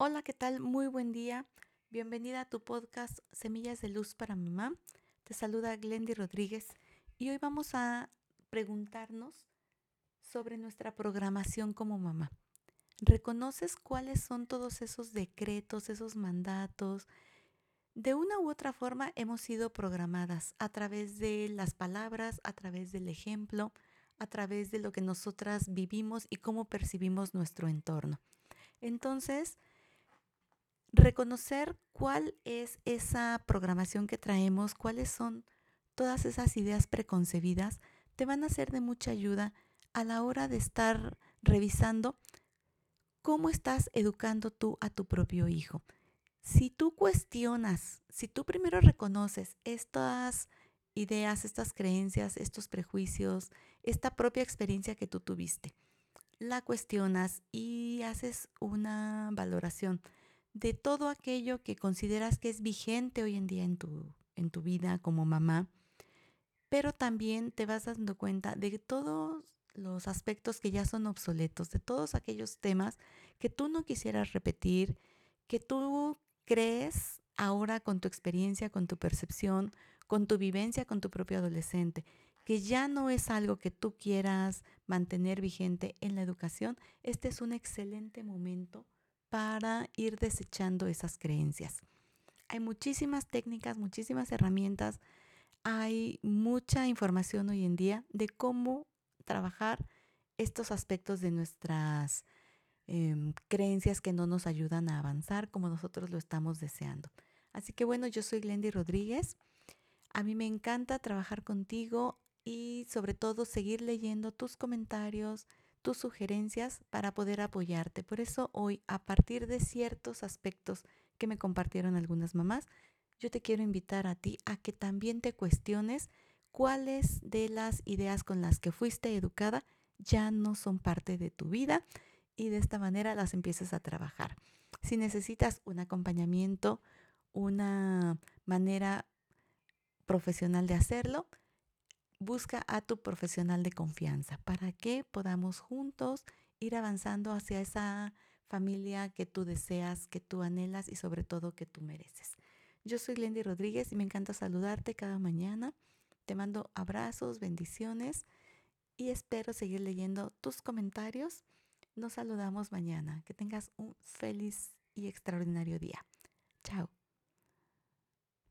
Hola, ¿qué tal? Muy buen día. Bienvenida a tu podcast Semillas de Luz para Mamá. Te saluda Glendy Rodríguez y hoy vamos a preguntarnos sobre nuestra programación como mamá. ¿Reconoces cuáles son todos esos decretos, esos mandatos? De una u otra forma hemos sido programadas a través de las palabras, a través del ejemplo, a través de lo que nosotras vivimos y cómo percibimos nuestro entorno. Entonces, reconocer cuál es esa programación que traemos, cuáles son todas esas ideas preconcebidas, te van a ser de mucha ayuda a la hora de estar revisando cómo estás educando tú a tu propio hijo. Si tú cuestionas, si tú primero reconoces estas ideas, estas creencias, estos prejuicios, esta propia experiencia que tú tuviste, la cuestionas y haces una valoración de todo aquello que consideras que es vigente hoy en día en tu, en tu vida como mamá, pero también te vas dando cuenta de todos los aspectos que ya son obsoletos, de todos aquellos temas que tú no quisieras repetir, que tú crees ahora con tu experiencia, con tu percepción, con tu vivencia con tu propio adolescente, que ya no es algo que tú quieras mantener vigente en la educación, este es un excelente momento para ir desechando esas creencias. Hay muchísimas técnicas, muchísimas herramientas, hay mucha información hoy en día de cómo trabajar estos aspectos de nuestras em, creencias que no nos ayudan a avanzar como nosotros lo estamos deseando. Así que bueno, yo soy Glendy Rodríguez. A mí me encanta trabajar contigo y sobre todo seguir leyendo tus comentarios, tus sugerencias para poder apoyarte. Por eso hoy, a partir de ciertos aspectos que me compartieron algunas mamás, yo te quiero invitar a ti a que también te cuestiones cuáles de las ideas con las que fuiste educada ya no son parte de tu vida y de esta manera las empieces a trabajar. Si necesitas un acompañamiento, una manera profesional de hacerlo, busca a tu profesional de confianza para que podamos juntos ir avanzando hacia esa familia que tú deseas, que tú anhelas y sobre todo que tú mereces. Yo soy Lendy Rodríguez y me encanta saludarte cada mañana. Te mando abrazos, bendiciones y espero seguir leyendo tus comentarios. Nos saludamos mañana. Que tengas un feliz y extraordinario día. Chao.